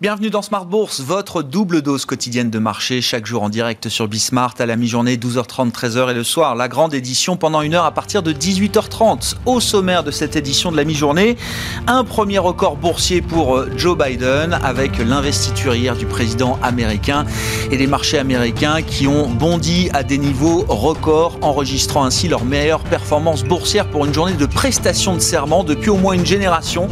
Bienvenue dans Smart Bourse, votre double dose quotidienne de marché, chaque jour en direct sur Bismart à la mi-journée, 12h30, 13h et le soir. La grande édition pendant une heure à partir de 18h30. Au sommaire de cette édition de la mi-journée, un premier record boursier pour euh, Joe Biden avec l'investiture hier du président américain et les marchés américains qui ont bondi à des niveaux records, enregistrant ainsi leur meilleure performance boursière pour une journée de prestation de serment depuis au moins une génération.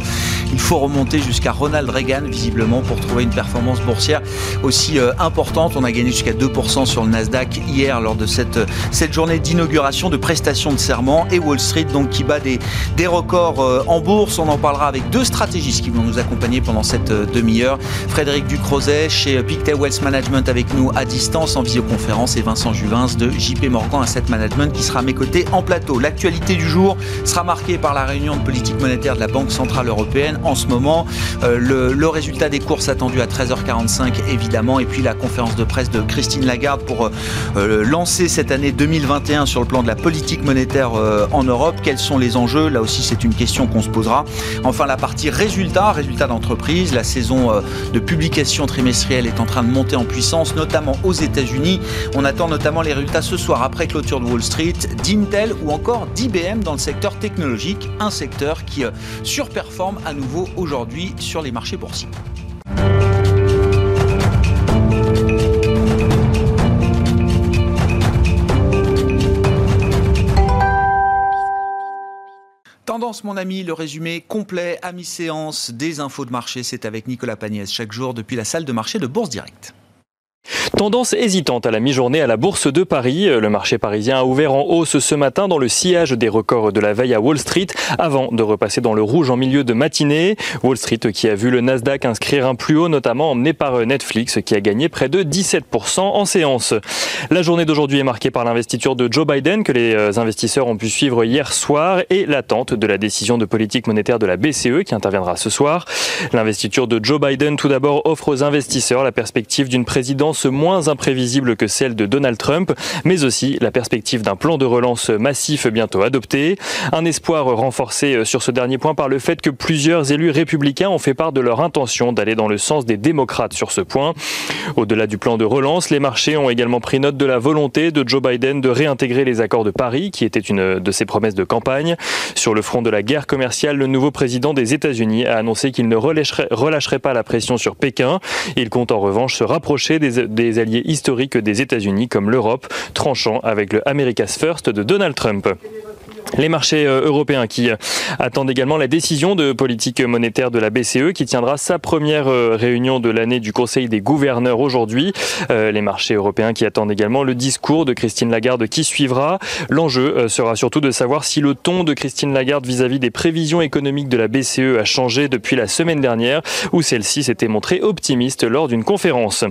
Il faut remonter jusqu'à Ronald Reagan, visiblement, pour trouver une performance boursière aussi euh, importante. On a gagné jusqu'à 2% sur le Nasdaq hier lors de cette, cette journée d'inauguration de prestation de serment et Wall Street donc qui bat des, des records euh, en bourse. On en parlera avec deux stratégistes qui vont nous accompagner pendant cette euh, demi-heure. Frédéric Ducrozet chez Pictet Wealth Management avec nous à distance en visioconférence et Vincent Juvins de JP Morgan Asset Management qui sera à mes côtés en plateau. L'actualité du jour sera marquée par la réunion de politique monétaire de la Banque Centrale Européenne en ce moment. le, le résultat des courses attendu à 13h45 évidemment et puis la conférence de presse de Christine Lagarde pour euh, lancer cette année 2021 sur le plan de la politique monétaire euh, en Europe. Quels sont les enjeux? Là aussi c'est une question qu'on se posera. Enfin la partie résultats, résultats d'entreprise. La saison euh, de publication trimestrielle est en train de monter en puissance, notamment aux États-Unis. On attend notamment les résultats ce soir après clôture de Wall Street, d'Intel ou encore d'IBM dans le secteur technologique, un secteur qui surperforme à nouveau aujourd'hui sur les marchés boursiers. Tendance, mon ami, le résumé complet à mi-séance des infos de marché, c'est avec Nicolas Pagnès chaque jour depuis la salle de marché de Bourse Direct. Tendance hésitante à la mi-journée à la Bourse de Paris. Le marché parisien a ouvert en hausse ce matin dans le sillage des records de la veille à Wall Street avant de repasser dans le rouge en milieu de matinée. Wall Street qui a vu le Nasdaq inscrire un plus haut, notamment emmené par Netflix qui a gagné près de 17% en séance. La journée d'aujourd'hui est marquée par l'investiture de Joe Biden que les euh, investisseurs ont pu suivre hier soir et l'attente de la décision de politique monétaire de la BCE qui interviendra ce soir. L'investiture de Joe Biden tout d'abord offre aux investisseurs la perspective d'une présidence moins imprévisible que celle de Donald Trump, mais aussi la perspective d'un plan de relance massif bientôt adopté. Un espoir renforcé sur ce dernier point par le fait que plusieurs élus républicains ont fait part de leur intention d'aller dans le sens des démocrates sur ce point. Au-delà du plan de relance, les marchés ont également pris note de la volonté de Joe Biden de réintégrer les accords de Paris, qui était une de ses promesses de campagne. Sur le front de la guerre commerciale, le nouveau président des États-Unis a annoncé qu'il ne relâcherait, pas la pression sur Pékin. Il compte en revanche se rapprocher des des alliés historiques des États-Unis comme l'Europe, tranchant avec le America's First de Donald Trump. Les marchés euh, européens qui euh, attendent également la décision de politique monétaire de la BCE qui tiendra sa première euh, réunion de l'année du Conseil des gouverneurs aujourd'hui. Les marchés européens qui attendent également le discours de Christine Lagarde qui suivra. L'enjeu sera surtout de savoir si le ton de Christine Lagarde vis-à-vis des prévisions économiques de la BCE a changé depuis la semaine dernière où celle-ci s'était montrée optimiste lors d'une conférence.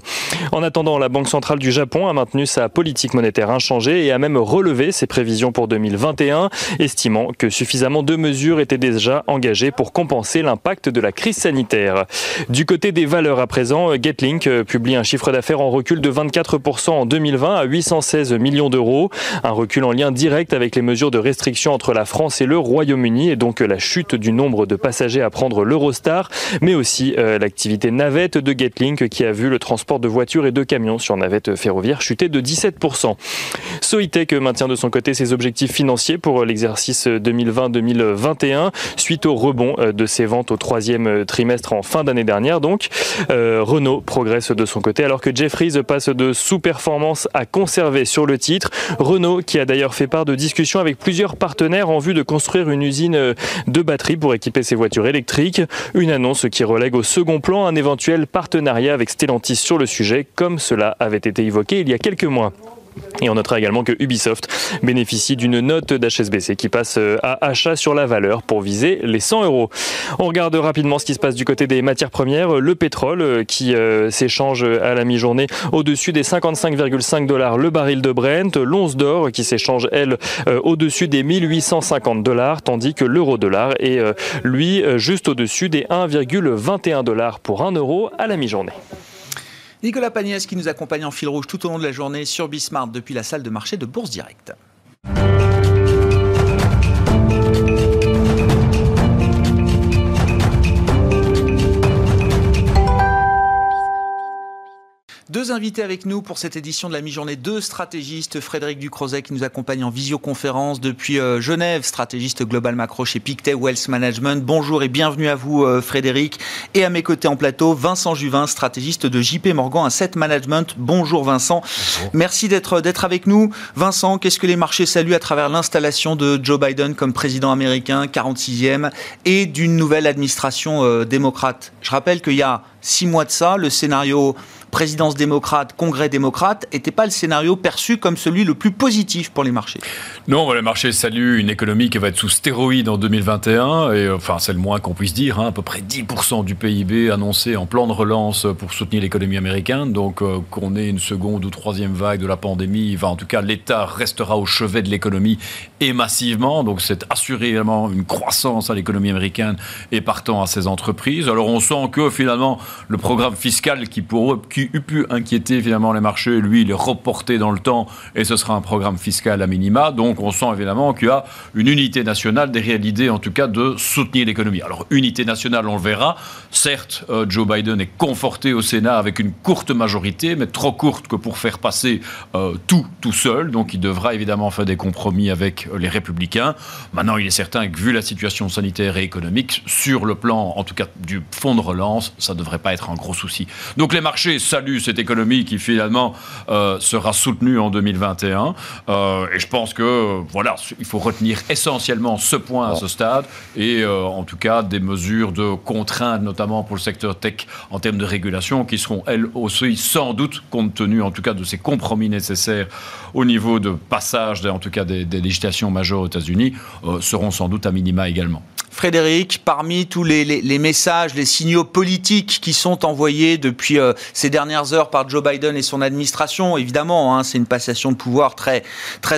En attendant, la Banque centrale du Japon a maintenu sa politique monétaire inchangée et a même relevé ses prévisions pour 2021 estimant que suffisamment de mesures étaient déjà engagées pour compenser l'impact de la crise sanitaire. Du côté des valeurs à présent, Getlink euh, publie un chiffre d'affaires en recul de 24% en 2020 à 816 millions d'euros, un recul en lien direct avec les mesures de restriction entre la France et le Royaume-Uni et donc la chute du nombre de passagers à prendre l'Eurostar, mais aussi euh, l'activité navette de Getlink qui a vu le transport de voitures et de camions sur navette ferroviaire chuter de 17%. Soitec maintient de son côté ses objectifs financiers pour les l'exercice 2020-2021 suite au rebond euh, de ses ventes au troisième euh, trimestre en fin d'année dernière. Donc, euh, Renault progresse de son côté alors que Jeffries passe de sous-performance à conserver sur le titre. Renault qui a d'ailleurs fait part de discussions avec plusieurs partenaires en vue de construire une usine de batteries pour équiper ses voitures électriques. Une annonce qui relègue au second plan un éventuel partenariat avec Stellantis sur le sujet comme cela avait été évoqué il y a quelques mois. Et on notera également que Ubisoft bénéficie d'une note d'HSBC qui passe euh, à achat sur la valeur pour viser les 100 euros. On regarde rapidement ce qui se passe du côté des matières premières. Le pétrole euh, qui euh, s'échange à la mi-journée au-dessus des 55,5 dollars le baril de Brent. L'once d'or qui s'échange, elle, au-dessus des 1850 dollars, tandis que l'euro-dollar est, lui, juste au-dessus des 1,21 dollars pour 1 euro à la mi-journée. Nicolas Pagnès qui nous accompagne en fil rouge tout au long de la journée sur Bismart depuis la salle de marché de Bourse Directe. Deux invités avec nous pour cette édition de la mi-journée. Deux stratégistes, Frédéric Ducrozet qui nous accompagne en visioconférence depuis euh, Genève, stratégiste global macro chez Pictet Wealth Management. Bonjour et bienvenue à vous euh, Frédéric. Et à mes côtés en plateau, Vincent Juvin, stratégiste de JP Morgan Asset Management. Bonjour Vincent. Merci d'être d'être avec nous. Vincent, qu'est-ce que les marchés saluent à travers l'installation de Joe Biden comme président américain, 46e, et d'une nouvelle administration euh, démocrate? Je rappelle qu'il y a six mois de ça, le scénario présidence démocrate, congrès démocrate, n'était pas le scénario perçu comme celui le plus positif pour les marchés. Non, le marché salue une économie qui va être sous stéroïde en 2021, et enfin c'est le moins qu'on puisse dire, hein, à peu près 10% du PIB annoncé en plan de relance pour soutenir l'économie américaine, donc euh, qu'on ait une seconde ou troisième vague de la pandémie, en tout cas l'État restera au chevet de l'économie et massivement, donc c'est assurément une croissance à l'économie américaine et partant à ses entreprises. Alors on sent que finalement le programme fiscal qui pour eux, qui eût pu inquiéter finalement les marchés, lui, il est reporté dans le temps et ce sera un programme fiscal à minima. Donc on sent évidemment qu'il y a une unité nationale derrière l'idée en tout cas de soutenir l'économie. Alors unité nationale, on le verra. Certes, euh, Joe Biden est conforté au Sénat avec une courte majorité, mais trop courte que pour faire passer euh, tout tout seul. Donc il devra évidemment faire des compromis avec euh, les républicains. Maintenant, il est certain que vu la situation sanitaire et économique, sur le plan en tout cas du fonds de relance, ça ne devrait pas être un gros souci. Donc les marchés salue cette économie qui finalement euh, sera soutenue en 2021. Euh, et je pense que voilà, il faut retenir essentiellement ce point à ce stade et euh, en tout cas des mesures de contrainte, notamment pour le secteur tech en termes de régulation, qui seront elles aussi sans doute compte tenu en tout cas de ces compromis nécessaires au niveau de passage, en tout cas des, des législations majeures aux États-Unis, seront sans doute à minima également. Frédéric, parmi tous les, messages, les signaux politiques qui sont envoyés depuis euh, ces dernières heures par Joe Biden et son administration, évidemment, hein, c'est une passation de pouvoir très,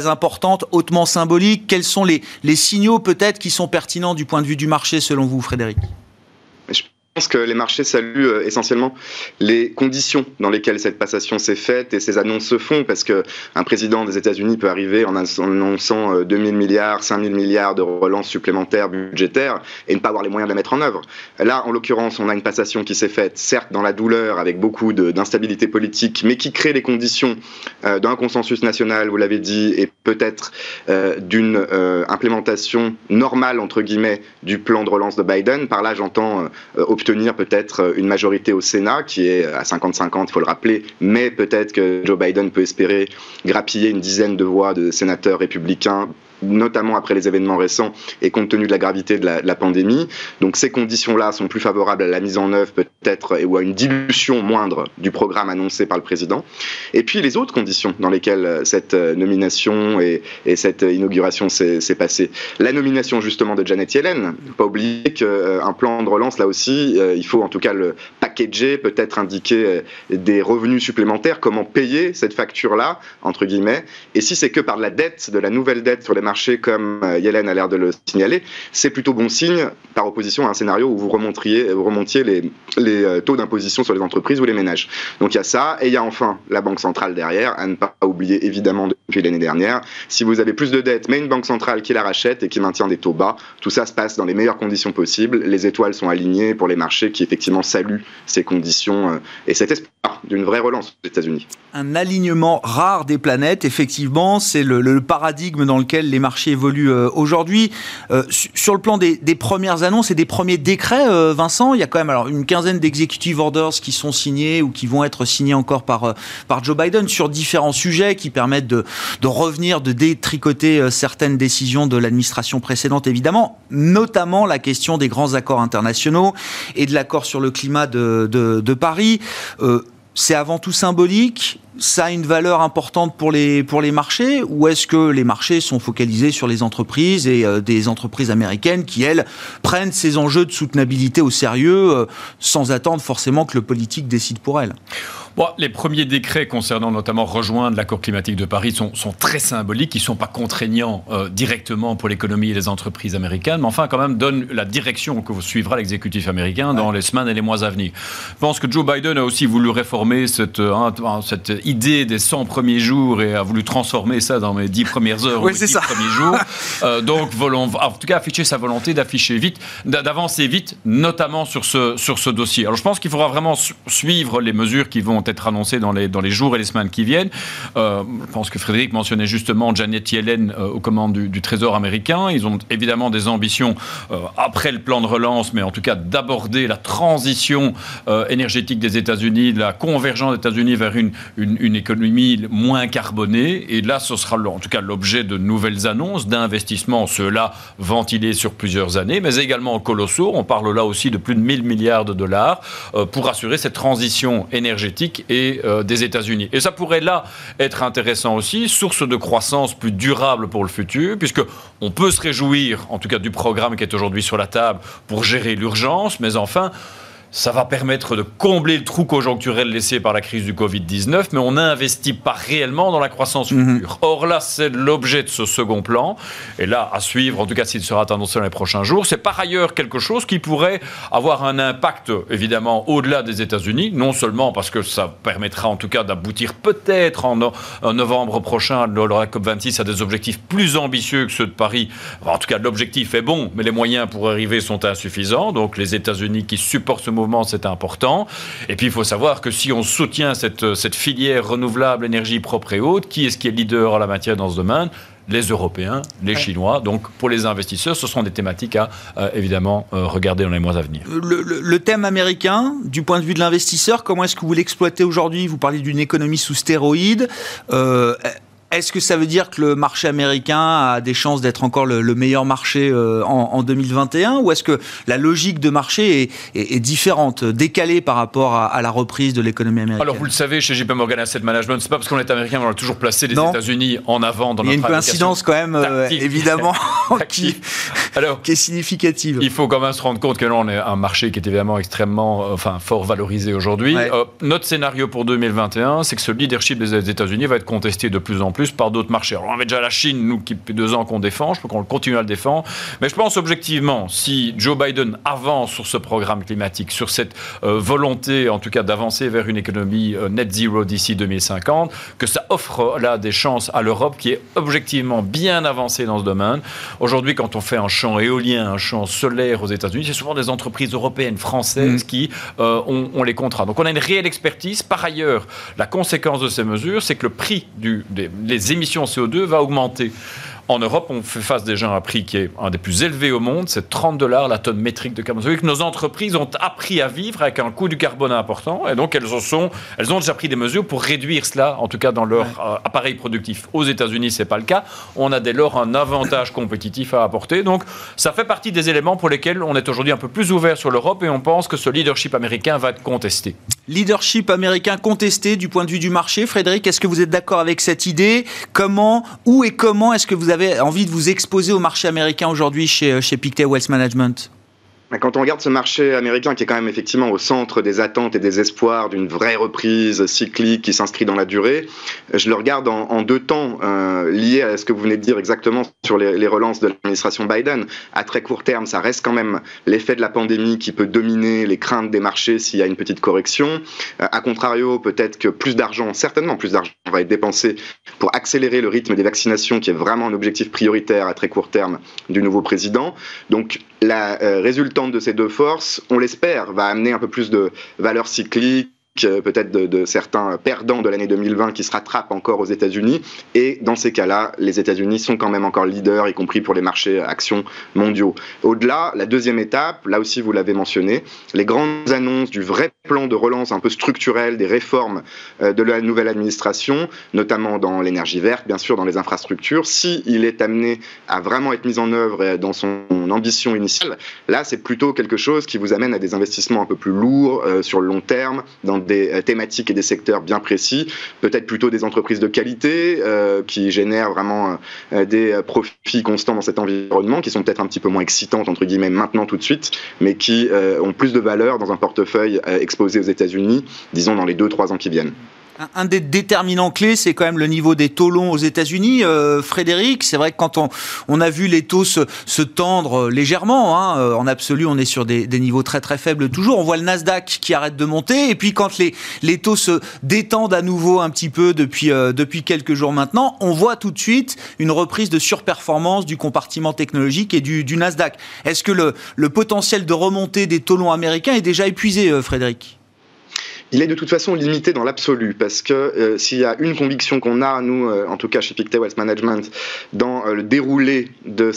importante, hautement symbolique. Quels sont les, les signaux peut-être qui sont pertinents du point de vue du marché selon vous, Frédéric? Pense que les marchés saluent euh, essentiellement les conditions dans lesquelles cette passation s'est faite et ces annonces se font, parce qu'un président des États-Unis peut arriver en annonçant 2000 euh, milliards, 5000 milliards de relances supplémentaires budgétaires et ne pas avoir les moyens de la mettre en œuvre. Là, en l'occurrence, on a une passation qui s'est faite, certes dans la douleur, avec beaucoup d'instabilité politique, mais qui crée les conditions euh, d'un consensus national, vous l'avez dit, et peut-être d'une implémentation normale, entre guillemets, du plan de relance de Biden. Par là, j'entends obtenir obtenir peut-être euh, une majorité au Sénat, qui est à 50-50, il faut le rappeler, mais peut-être que Joe Biden peut espérer grappiller une dizaine de voix de sénateurs républicains notamment après les événements récents et compte tenu de la gravité de la, pandémie. Donc ces conditions-là sont plus favorables à la mise en œuvre peut-être ou à une dilution moindre du programme annoncé par le président. Et puis les autres conditions dans lesquelles euh, cette euh, nomination et, cette inauguration s'est passée. La nomination justement de Janet Yellen. Pas oublier qu'un euh, plan de relance, là aussi, il faut en tout cas le packager, peut-être indiquer des revenus supplémentaires, comment payer cette facture-là, entre guillemets. Et si c'est que par la dette, de la nouvelle dette sur les marché, comme euh, Yellen a l'air de le signaler, c'est plutôt bon signe par opposition à un scénario où vous remontiez, vous remontiez les, les euh, taux d'imposition sur les entreprises ou les ménages. Donc il y a ça, et il y a enfin la Banque centrale derrière, à ne pas oublier évidemment depuis l'année dernière. Si vous avez plus de dettes, mais une Banque centrale qui la rachète et qui maintient des taux bas, tout ça se passe dans les meilleures conditions possibles. Les étoiles sont alignées pour les marchés qui effectivement saluent ces conditions euh, et cet espoir d'une vraie relance aux États-Unis. Un alignement rare des planètes, effectivement, c'est le, le paradigme dans lequel les les marchés évoluent euh, aujourd'hui. Euh, sur le plan des, premières annonces et des premiers décrets, euh, Vincent, il y a quand même une quinzaine d'executive orders qui sont signés ou qui vont être signés encore par, Joe Biden sur différents sujets qui permettent de, revenir, de détricoter certaines décisions de l'administration précédente, évidemment, notamment la question des grands accords internationaux et de l'accord sur le climat de Paris. c'est avant tout symbolique ça a une valeur importante pour les, pour les marchés ou est-ce que les marchés sont focalisés sur les entreprises et euh, des entreprises américaines qui, elles, prennent ces enjeux de soutenabilité au sérieux euh, sans attendre forcément que le politique décide pour elles? Les premiers décrets concernant notamment rejoindre l'accord climatique de Paris sont, sont, très symboliques, ils ne sont pas contraignants euh, directement pour l'économie et les entreprises américaines, mais enfin quand même donnent la direction que suivra l'exécutif américain dans les semaines et les mois à venir. Je pense que Joe Biden a aussi voulu réformer cette, hein, cette idée des 100 premiers jours et a voulu transformer ça dans mes 10 premières heures oui, ou 10 premiers jours. Euh, donc, en tout cas, afficher sa volonté d'afficher vite, d'avancer vite, notamment sur ce, sur ce dossier. Alors, je pense qu'il faudra vraiment suivre les mesures qui vont être annoncées dans les, dans les jours et les semaines qui viennent. je pense que Frédéric mentionnait justement Janet Yellen aux commandes du, Trésor américain. Ils ont évidemment des ambitions après le plan de relance, mais en tout cas d'aborder la transition énergétique des États-Unis, la convergence des États-Unis vers une, une, une économie moins carbonée. Et là, ce sera en tout cas l'objet de nouvelles annonces d'investissements, ceux-là ventilés sur plusieurs années, mais également colossaux. On parle là aussi de plus de 1000 milliards de dollars euh, pour assurer cette transition énergétique et euh, des États-Unis. Et ça pourrait là être intéressant aussi, source de croissance plus durable pour le futur, puisque on peut se réjouir, en tout cas du programme qui est aujourd'hui sur la table pour gérer l'urgence, mais enfin ça va permettre de combler le trou conjoncturel laissé par la crise du Covid-19, mais on n'investit pas réellement dans la croissance mhm. future. Or là, c'est l'objet de ce second plan. Et là, à suivre, en tout cas s'il sera annoncé dans les prochains jours, c'est par ailleurs quelque chose qui pourrait avoir un impact, évidemment, au-delà des États-Unis, non seulement parce que ça permettra en tout cas d'aboutir peut-être en, novembre prochain, lors la COP26, à des objectifs plus ambitieux que ceux de Paris. en tout cas, l'objectif est bon, mais les moyens pour arriver sont insuffisants. Donc les États-Unis qui supportent ce mouvement, c'est important. Et puis, il faut savoir que si on soutient cette, cette filière renouvelable, énergie propre et haute, qui est-ce qui est leader en la matière dans ce domaine? Les Européens, les Chinois. Donc pour les investisseurs, ce sont des thématiques à euh, évidemment euh, regarder dans les mois à venir. Le, thème américain, du point de vue de l'investisseur, comment est-ce que vous l'exploitez aujourd'hui? Vous parlez d'une économie sous stéroïdes. Euh, est-ce que ça veut dire que le marché américain a des chances d'être encore le, meilleur marché euh, en, 2021 ou est-ce que la logique de marché est, différente, décalée par rapport à, la reprise de l'économie américaine? Alors vous le savez, chez JP Morgan Asset Management, c'est pas parce qu'on est américain qu'on a toujours placé les États-Unis en avant dans notre Il y a une coïncidence quand même, euh, évidemment, qui, Alors, qui, est significative. Il faut quand même se rendre compte que là, on est un marché qui est évidemment extrêmement, euh, enfin, fort valorisé aujourd'hui. notre scénario pour 2021, c'est que ce leadership des États-Unis va être contesté de plus en plus plus par d'autres marchés. Alors, on avait déjà la Chine, nous, qui depuis deux ans qu'on défend, je crois qu'on continue à le défendre. Mais je pense objectivement, si Joe Biden avance sur ce programme climatique, sur cette euh, volonté, en tout cas, d'avancer vers une économie euh, net zero d'ici 2050, que ça offre là des chances à l'Europe qui est objectivement bien avancée dans ce domaine. Aujourd'hui, quand on fait un champ éolien, un champ solaire aux États-Unis, c'est souvent des entreprises européennes, françaises mm. qui euh, ont, les contrats. Donc on a une réelle expertise. Par ailleurs, la conséquence de ces mesures, c'est que le prix du, des, les émissions CO2 va augmenter. En Europe, on fait face déjà à un prix qui est un des plus élevés au monde, c'est 30 dollars la tonne métrique de carbone. Que nos entreprises ont appris à vivre avec un coût du carbone important, et donc elles, sont, elles ont déjà pris des mesures pour réduire cela, en tout cas dans leur euh, appareil productif. Aux États-Unis, c'est pas le cas. On a dès lors un avantage compétitif à apporter. Donc, ça fait partie des éléments pour lesquels on est aujourd'hui un peu plus ouvert sur l'Europe, et on pense que ce leadership américain va être contesté. Leadership américain contesté du point de vue du marché. Frédéric, est-ce que vous êtes d'accord avec cette idée? Comment, où et comment est-ce que vous avez envie de vous exposer au marché américain aujourd'hui chez, euh, chez Pictet Wealth Management? Quand on regarde ce marché américain qui est quand même effectivement au centre des attentes et des espoirs d'une vraie reprise cyclique qui s'inscrit dans la durée, je le regarde en, deux temps euh, liés à ce que vous venez de dire exactement sur les, relances de l'administration Biden. À très court terme, ça reste quand même l'effet de la pandémie qui peut dominer les craintes des marchés s'il y a une petite correction. Euh, a contrario, peut-être que plus d'argent, certainement plus d'argent, va être dépensé pour accélérer le rythme des vaccinations qui est vraiment un objectif prioritaire à très court terme du nouveau président. Donc la euh, de ces deux forces, on l'espère, va amener un peu plus de valeur cyclique euh, peut-être de, certains perdants de l'année 2020 qui se rattrapent encore aux États-Unis. Et dans ces cas-là, les États-Unis sont quand même encore leaders, y compris pour les marchés actions mondiaux. Au-delà, la deuxième étape, là aussi vous l'avez mentionné, les grandes annonces du vrai plan de relance un peu structurel des réformes euh, de la nouvelle administration, notamment dans l'énergie verte, bien sûr, dans les infrastructures, si est amené à vraiment être mis en œuvre euh, dans son ambition initiale, là c'est plutôt quelque chose qui vous amène à des investissements un peu plus lourds sur le long terme, dans des euh, thématiques et des secteurs bien précis, peut-être plutôt des entreprises de qualité euh, qui génèrent vraiment euh, des profits constants dans cet environnement, qui sont peut-être un petit peu moins excitantes entre guillemets maintenant tout de suite, mais qui ont plus de valeur dans un portefeuille exposé aux États-Unis, disons dans les 2-3 ans qui viennent un des déterminants clés, c'est quand même le niveau des taux longs aux États-Unis. Euh, Frédéric, c'est vrai que quand on, on, a vu les taux se, se tendre légèrement, hein, euh, en absolu, on est sur des, des, niveaux très très faibles toujours. On voit le Nasdaq qui arrête de monter, et puis quand les, les taux se détendent à nouveau un petit peu depuis, euh, depuis quelques jours maintenant, on voit tout de suite une reprise de surperformance du compartiment technologique et du, du Nasdaq. Est-ce que le, le potentiel de remontée des taux longs américains est déjà épuisé, Frédéric? Il est de toute façon limité dans l'absolu, parce que euh, s'il y a une conviction qu'on a, nous, euh, en tout cas chez Pictet Wealth Management, dans euh, le déroulé de,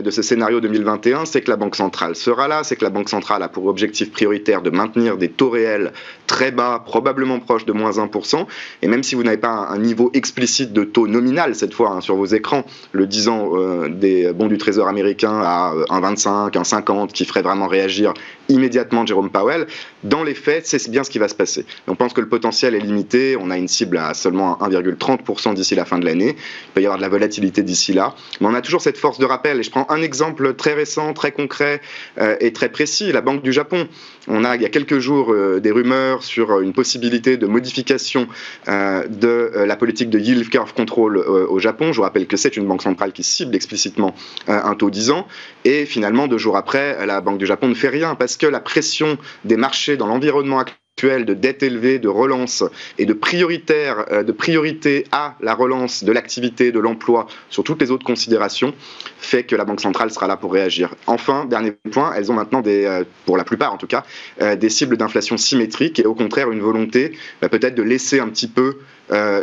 de ce scénario 2021, c'est que la Banque centrale sera là, c'est que la Banque centrale a pour objectif prioritaire de maintenir des taux réels très bas, probablement proches de moins 1%, et même si vous n'avez pas un, niveau explicite de taux nominal, cette fois, hein, sur vos écrans, le 10 ans des bons du Trésor américain à 1,25, 1,50, qui ferait vraiment réagir immédiatement Jérôme Powell, dans les faits, c'est bien ce qui va se passer. On pense que le potentiel est limité. On a une cible à seulement 1,30% d'ici la fin de l'année. Il peut y avoir de la volatilité d'ici là. Mais on a toujours cette force de rappel. Et je prends un exemple très récent, très concret euh, et très précis. La Banque du Japon. On a, il y a quelques jours, euh, des rumeurs sur une possibilité de modification euh, de la politique de yield curve control au Japon. Je vous rappelle que c'est une banque centrale qui cible explicitement un taux 10 ans. Et finalement, deux jours après, la Banque du Japon ne fait rien parce que la pression des marchés dans l'environnement actuel de dette élevée, de relance et euh, de priorité à la relance de l'activité, de l'emploi sur toutes les autres considérations, fait que la Banque centrale sera là pour réagir. Enfin, dernier point, elles ont maintenant des, euh, pour la plupart en tout cas, euh, des cibles d'inflation symétriques et au contraire une volonté bah, peut-être de laisser un petit peu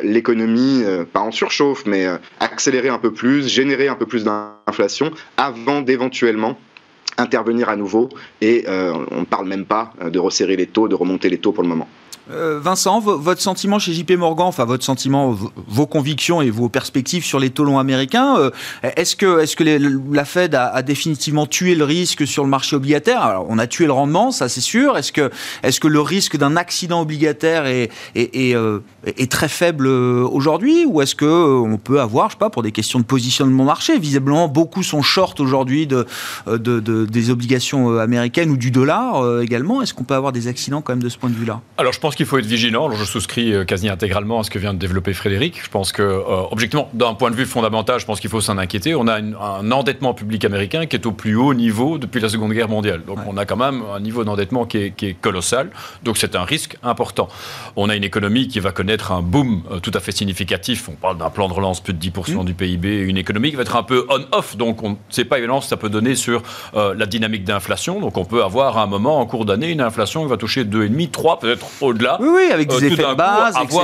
l'économie, pas en surchauffe, mais accélérer un peu plus, générer un peu plus d'inflation avant d'éventuellement intervenir à nouveau et euh, on ne parle même pas de resserrer les taux, de remonter les taux pour le moment. Euh, Vincent, votre sentiment chez JP Morgan, enfin votre sentiment, vos convictions et vos perspectives sur les taux longs américains, euh, est-ce que, la Fed a, définitivement tué le risque sur le marché obligataire? Alors, on a tué le rendement, ça c'est sûr. Est-ce que, le risque d'un accident obligataire est, euh, très faible aujourd'hui? Ou est-ce qu'on peut avoir, je sais pas, pour des questions de positionnement marché, visiblement beaucoup sont short aujourd'hui de, de, des obligations américaines ou du dollar également. Est-ce qu'on peut avoir des accidents quand même de ce point de vue-là? Alors, je pense qu'il faut être vigilant. je souscris euh, quasi intégralement à ce que vient de développer Frédéric. Je pense que, euh, objectivement, d'un point de vue fondamental, je pense qu'il faut s'en inquiéter. On a un endettement public américain qui est au plus haut niveau depuis la Seconde Guerre mondiale. Donc, on a quand même un niveau d'endettement qui est, colossal. Donc, c'est un risque important. On a une économie qui va connaître un boom euh, tout à fait significatif. On parle d'un plan de relance plus de 10% mmh. du PIB, une économie qui va être un peu on-off. Donc, on ne sait pas évidemment ce que ça peut donner sur la dynamique d'inflation. Donc, on peut avoir à un moment, en cours d'année, une inflation qui va toucher 2,5, 3, peut-être au-delà oui, oui, avec des euh, effets de base, etc.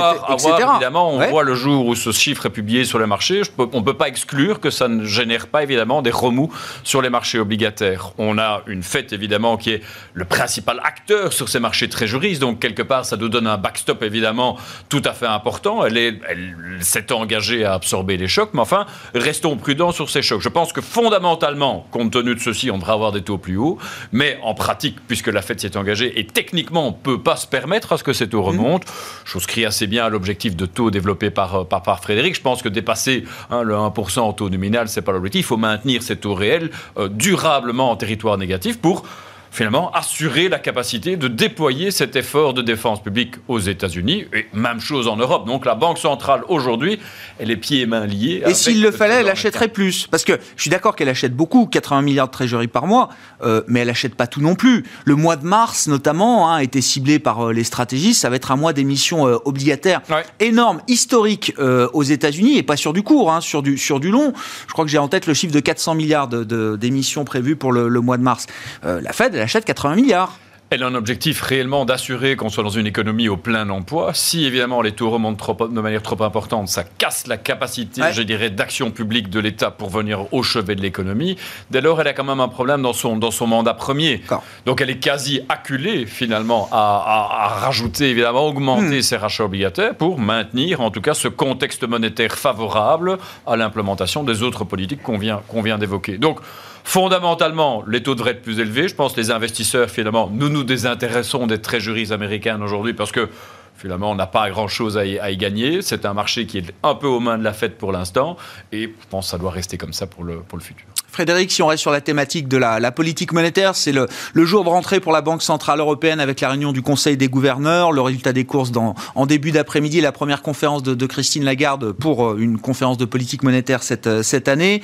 évidemment, on voit le jour où ce chiffre est publié sur les marchés, on ne peut pas exclure que ça ne génère pas évidemment des remous sur les marchés obligataires. On a une fête évidemment qui est le principal acteur sur ces marchés trésoristes, donc quelque part ça nous donne un backstop évidemment tout à fait important. Elle, est, elle s'est engagée à absorber les chocs, mais enfin, restons prudents sur ces chocs. Je pense que fondamentalement, compte tenu de ceci, on devrait avoir des taux plus hauts, mais en pratique, puisque la fête s'y est engagée, et techniquement, on ne peut pas se permettre à ce que ces taux remontent. Chose qui assez bien à l'objectif de taux développé par, euh, par, par, Frédéric. Je pense que dépasser hein, le 1% en taux nominal, ce n'est pas l'objectif. Il faut maintenir ces taux réels euh, durablement en territoire négatif pour finalement assurer la capacité de déployer cet effort de défense publique aux États-Unis et même chose en Europe. Donc la Banque centrale aujourd'hui, elle est pieds et mains liés. Et s'il le fallait, elle achèterait plus. Parce que je suis d'accord qu'elle achète beaucoup, 80 milliards de trésorerie par mois, euh, mais elle achète pas tout non plus. Le mois de mars, notamment, hein, a été ciblé par euh, les stratégistes. Ça va être un mois d'émissions euh, obligataires énorme, historique aux États-Unis et pas sur du court, hein, sur du sur du long. Je crois que j'ai en tête le chiffre de 400 milliards d'émissions de, prévues pour le, le, mois de mars. la Fed, achète 80 milliards. Elle a un objectif réellement d'assurer qu'on soit dans une économie au plein emploi. Si évidemment les taux remontent de manière trop importante, ça casse la capacité, je dirais, d'action publique de l'État pour venir au chevet de l'économie. Dès lors, elle a quand même un problème dans son, dans son mandat premier. Donc elle est quasi acculée finalement à, rajouter, évidemment, augmenter hmm. ses rachats obligataires pour maintenir en tout cas ce contexte monétaire favorable à l'implémentation des autres politiques qu'on vient, qu'on vient d'évoquer. Donc, Fondamentalement, les taux devraient être plus élevés. Je pense que les investisseurs, finalement, nous nous désintéressons des trésoreries américaines aujourd'hui parce que finalement, on n'a pas grand-chose à, y gagner. C'est un marché qui est un peu aux mains de la fête pour l'instant. Et je pense que ça doit rester comme ça pour le, pour le futur. Frédéric, si on reste sur la thématique de la, politique monétaire, c'est le, jour de rentrée pour la Banque Centrale Européenne avec la réunion du Conseil des gouverneurs, le résultat des courses en début d'après-midi, la première conférence de, Christine Lagarde pour euh, une conférence de politique monétaire cette, euh, cette année.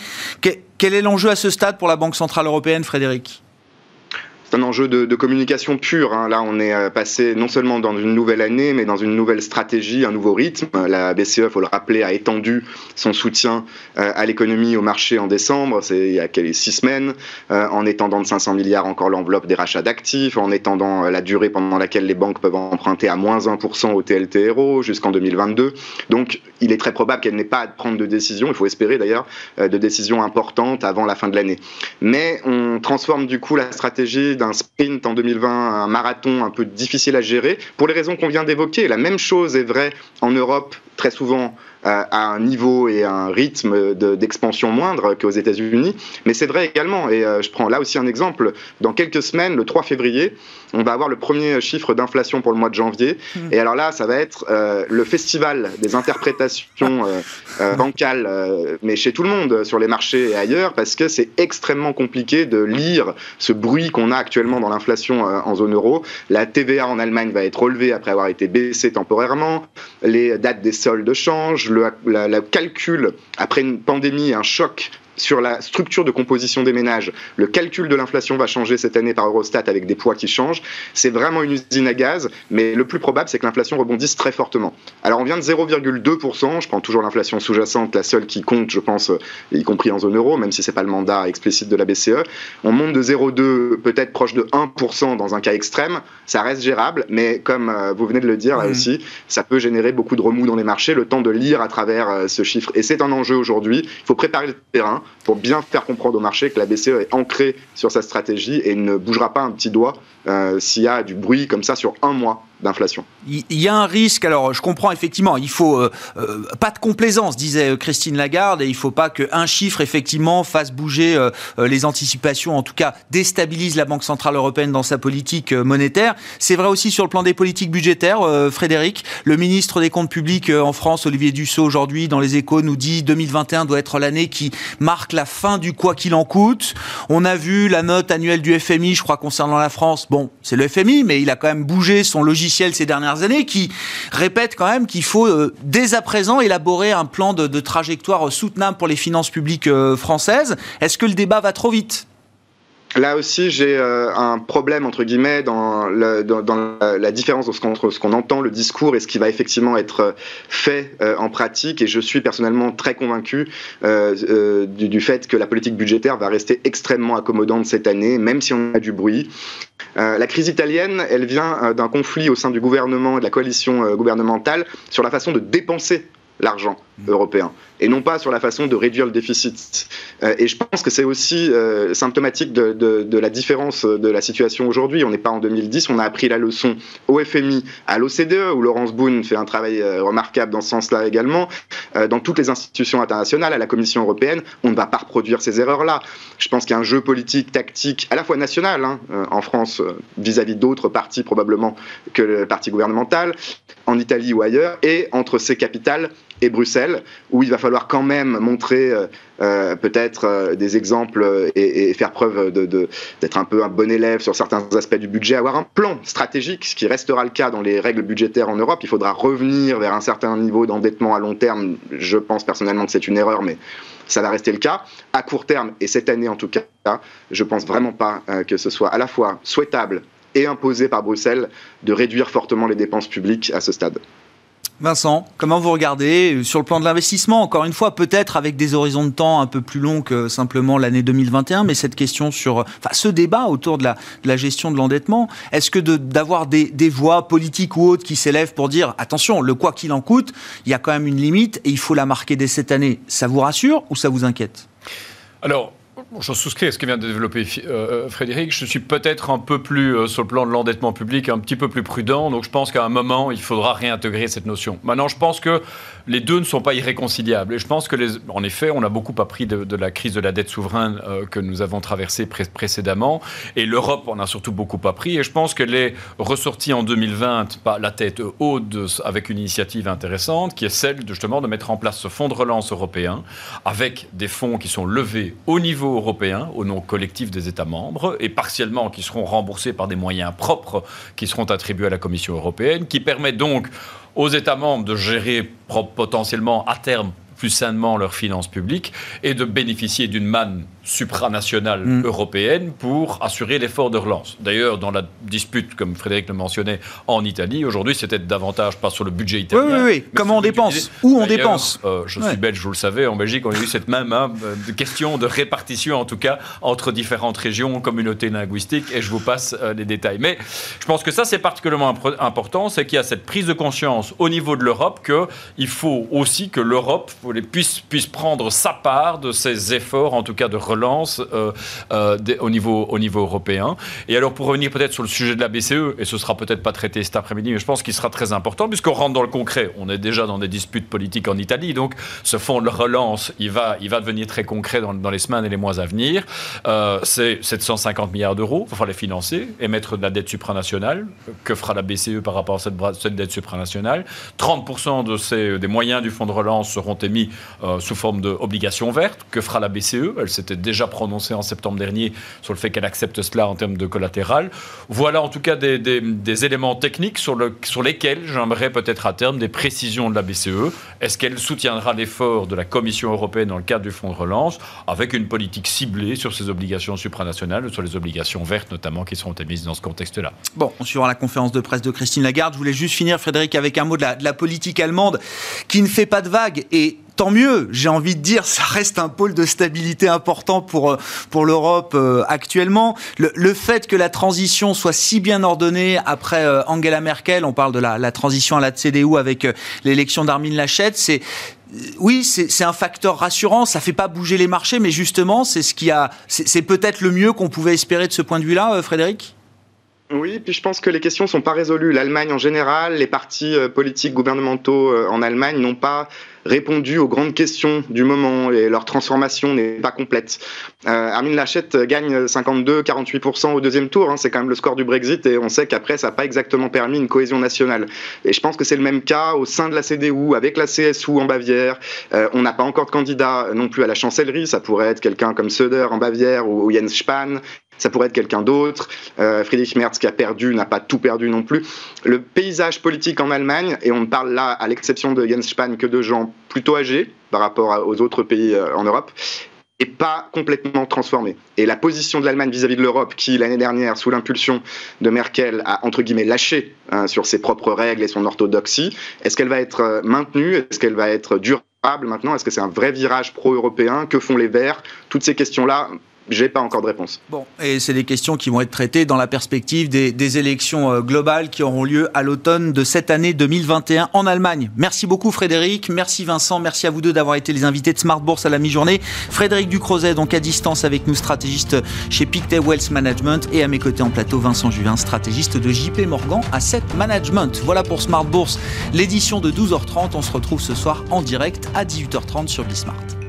Quel est l'enjeu à ce stade pour la Banque Centrale Européenne, Frédéric? Un enjeu de, communication pure. Hein. Là, on est euh, passé non seulement dans une nouvelle année, mais dans une nouvelle stratégie, un nouveau rythme. La BCE, faut le rappeler, a étendu son soutien euh, à l'économie, au marché en décembre, c'est il y a six semaines, euh, en étendant de 500 milliards encore l'enveloppe des rachats d'actifs, en étendant la durée pendant laquelle les banques peuvent emprunter à moins 1% au TLTRO jusqu'en 2022. Donc, il est très probable qu'elle n'ait pas à prendre de décision, il faut espérer d'ailleurs, de décisions importantes avant la fin de l'année. Mais on transforme du coup la stratégie d'un sprint en 2020, un marathon un peu difficile à gérer, pour les raisons qu'on vient d'évoquer. La même chose est vraie en Europe très souvent à un niveau et un rythme d'expansion moindre qu'aux États-Unis. Mais c'est vrai également, et euh, je prends là aussi un exemple, dans quelques semaines, le 3 février, on va avoir le premier chiffre d'inflation pour le mois de janvier. Mmh. Et alors là, ça va être euh, le festival des interprétations euh, bancales, mais chez tout le monde, sur les marchés et ailleurs, parce que c'est extrêmement compliqué de lire ce bruit qu'on a actuellement dans l'inflation en zone euro. La TVA en Allemagne va être relevée après avoir été baissée temporairement. Les dates des soldes changent le, calcul après une pandémie, un choc sur la structure de composition des ménages, le calcul de l'inflation va changer cette année par Eurostat avec des poids qui changent. C'est vraiment une usine à gaz, mais le plus probable, c'est que l'inflation rebondisse très fortement. Alors on vient de 0,2%, je prends toujours l'inflation sous-jacente, la seule qui compte, je pense, y compris en zone euro, même si c'est pas le mandat explicite de la BCE. On monte de 0,2, peut-être proche de 1% dans un cas extrême. Ça reste gérable, mais comme euh, vous venez de le dire là mmh. aussi, ça peut générer beaucoup de remous dans les marchés, le temps de lire à travers euh, ce chiffre. Et c'est un enjeu aujourd'hui. Il faut préparer le terrain pour bien faire comprendre au marché que la BCE est ancrée sur sa stratégie et ne bougera pas un petit doigt euh, s'il y a du bruit comme ça sur un mois d'inflation. Il y a un risque, alors je comprends effectivement, il faut euh, euh, pas de complaisance, disait Christine Lagarde, et il faut pas qu'un chiffre effectivement fasse bouger les anticipations, en tout cas déstabilise la Banque Centrale Européenne dans sa politique monétaire. C'est vrai aussi sur le plan des politiques budgétaires, Frédéric. Le ministre des Comptes Publics en France, Olivier Dussault, aujourd'hui dans les échos, nous dit 2021 doit être l'année qui marque la fin du quoi qu'il en coûte. On a vu la note annuelle du FMI, je crois, concernant la France. Bon, c'est le FMI, mais il a quand même bougé son logiciel ces dernières années qui répète quand même qu'il faut euh, dès à présent élaborer un plan de, trajectoire soutenable pour les finances publiques euh, françaises. Est-ce que le débat va trop vite? Là aussi, j'ai euh, un problème, entre guillemets, dans, la, différence entre ce qu'on entend, le discours, et ce qui va effectivement être fait euh, en pratique. Et je suis personnellement très convaincu euh, du, fait que la politique budgétaire va rester extrêmement accommodante cette année, même si on a du bruit. la crise italienne, elle vient d'un conflit au sein du gouvernement et de la coalition gouvernementale sur la façon de dépenser l'argent européen et non pas sur la façon de réduire le déficit. Euh, et je pense que c'est aussi euh, symptomatique de, de, la différence de la situation aujourd'hui. On n'est pas en 2010, on a appris la leçon au FMI, à l'OCDE, où Laurence Boone fait un travail euh, remarquable dans ce sens-là également, dans toutes les institutions internationales, à la Commission européenne, on ne va pas reproduire ces erreurs-là. Je pense qu'il y a un jeu politique, tactique, à la fois national, hein, en France, vis-à-vis d'autres partis probablement que le parti gouvernemental, en Italie ou ailleurs, et entre ces capitales et Bruxelles, où il va falloir quand même montrer euh, euh, peut-être euh, des exemples et, faire preuve d'être un peu un bon élève sur certains aspects du budget, avoir un plan stratégique, ce qui restera le cas dans les règles budgétaires en Europe. Il faudra revenir vers un certain niveau d'endettement à long terme. Je pense personnellement que c'est une erreur, mais ça va rester le cas. À court terme, et cette année en tout cas, je pense vraiment pas que ce soit à la fois souhaitable et imposé par Bruxelles de réduire fortement les dépenses publiques à ce stade. Vincent, comment vous regardez euh, sur le plan de l'investissement Encore une fois, peut-être avec des horizons de temps un peu plus longs que simplement l'année 2021, mais cette question sur, enfin, ce débat autour de la, de la gestion de l'endettement, est-ce que d'avoir des, des, voix politiques ou autres qui s'élèvent pour dire attention, le quoi qu'il en coûte, il y a quand même une limite et il faut la marquer dès cette année, ça vous rassure ou ça vous inquiète? Alors, je souscris à ce que vient de développer euh, euh, Frédéric. Je suis peut-être un peu plus, euh, sur le plan de l'endettement public, un petit peu plus prudent. Donc je pense qu'à un moment, il faudra réintégrer cette notion. Maintenant, je pense que les deux ne sont pas irréconciliables. Et je pense que, en effet, on a beaucoup appris de, la crise de la dette souveraine que nous avons traversée précédemment. Et l'Europe en a surtout beaucoup appris. Et je pense qu'elle est ressortie en 2020 pas la tête haute avec une initiative intéressante qui est celle justement de mettre en place ce fonds de relance européen avec des fonds qui sont levés au niveau européen au nom collectif des États membres et partiellement qui seront remboursés par des moyens propres qui seront attribués à la Commission européenne, qui permettent donc aux États membres de gérer potentiellement à terme plus sainement leurs finances publiques et de bénéficier d'une manne supranationale mm. européenne pour assurer l'effort de relance. D'ailleurs, dans la dispute, comme Frédéric le mentionnait, en Italie, aujourd'hui, c'était davantage pas sur le budget italien. Oui, oui, oui. Comment on dépense Où on dépense euh, Je suis belge, vous le savez. En Belgique, on a eu cette même hein, question de répartition, en tout cas, entre différentes régions, communautés linguistiques, et je vous passe euh, les détails. Mais je pense que ça, c'est particulièrement important, c'est qu'il y a cette prise de conscience au niveau de l'Europe qu'il faut aussi que l'Europe puisse, puisse prendre sa part de ces efforts, en tout cas de relance euh, euh, au, niveau, au niveau européen. Et alors, pour revenir peut-être sur le sujet de la BCE, et ce sera peut-être pas traité cet après-midi, mais je pense qu'il sera très important, puisqu'on rentre dans le concret. On est déjà dans des disputes politiques en Italie, donc ce fonds de relance, il va, il va devenir très concret dans, les semaines et les mois à venir. Euh, c'est 750 milliards d'euros, il falloir les financer, émettre de la dette supranationale. Que fera la BCE par rapport à cette, dette supranationale? 30% de ces, des moyens du fonds de relance seront émis sous forme d'obligations vertes. Que fera la BCE Elle s'était déjà prononcée en septembre dernier sur le fait qu'elle accepte cela en termes de collatéral. Voilà en tout cas des, éléments techniques sur lesquels j'aimerais peut-être à terme des précisions de la BCE. Est-ce qu'elle soutiendra l'effort de la Commission européenne dans le cadre du fonds de relance avec une politique ciblée sur ses obligations supranationales, sur les obligations vertes notamment qui seront émises dans ce contexte-là? Bon, on suivra la conférence de presse de Christine Lagarde. Je voulais juste finir, Frédéric, avec un mot de la, de la politique allemande qui ne fait pas de vagues et tant mieux, j'ai envie de dire, ça reste un pôle de stabilité important pour, euh, pour l'Europe euh, actuellement. Le, fait que la transition soit si bien ordonnée après euh, Angela Merkel, on parle de la, la transition à la CDU avec l'élection d'Armin Laschet, c'est oui, c'est un facteur rassurant. Ça fait pas bouger les marchés, mais justement, c'est ce qui a, c'est peut-être le mieux qu'on pouvait espérer de ce point de vue-là, Frédéric? Oui, puis je pense que les questions sont pas résolues. L'Allemagne en général, les partis politiques gouvernementaux en Allemagne n'ont pas répondu aux grandes questions du moment et leur transformation n'est pas complète. Euh, Armin Lachette gagne 52-48% au deuxième tour, hein, c'est quand même le score du Brexit et on sait qu'après ça n'a pas exactement permis une cohésion nationale. Et je pense que c'est le même cas au sein de la CDU, avec la CSU en Bavière. Euh, on n'a pas encore de candidat non plus à la chancellerie, ça pourrait être quelqu'un comme Söder en Bavière ou, Jens Spahn ça pourrait être quelqu'un d'autre. Euh, Friedrich Merz qui a perdu n'a pas tout perdu non plus. Le paysage politique en Allemagne, et on ne parle là, à l'exception de Jens Spahn, que de gens plutôt âgés par rapport aux autres pays euh, en Europe, et pas complètement transformé. Et la position de l'Allemagne vis-à-vis de l'Europe, qui l'année dernière, sous l'impulsion de Merkel, a entre guillemets lâché hein, sur ses propres règles et son orthodoxie, est-ce qu'elle va être euh, maintenue? Est-ce qu'elle va être durable maintenant? Est-ce que c'est un vrai virage pro-européen? Que font les Verts? Toutes ces questions-là, j'ai pas encore de réponse. Bon, et c'est des questions qui vont être traitées dans la perspective des, élections euh, globales qui auront lieu à l'automne de cette année 2021 en Allemagne. Merci beaucoup Frédéric, merci Vincent, merci à vous deux d'avoir été les invités de Smart Bourse à la mi-journée. Frédéric Ducrozet, donc à distance avec nous, stratégiste chez Pictet Wealth Management, et à mes côtés en plateau, Vincent Juvin, stratégiste de JP Morgan Asset Management. Voilà pour Smart Bourse, l'édition de 12h30. On se retrouve ce soir en direct à 18h30 sur Bismart.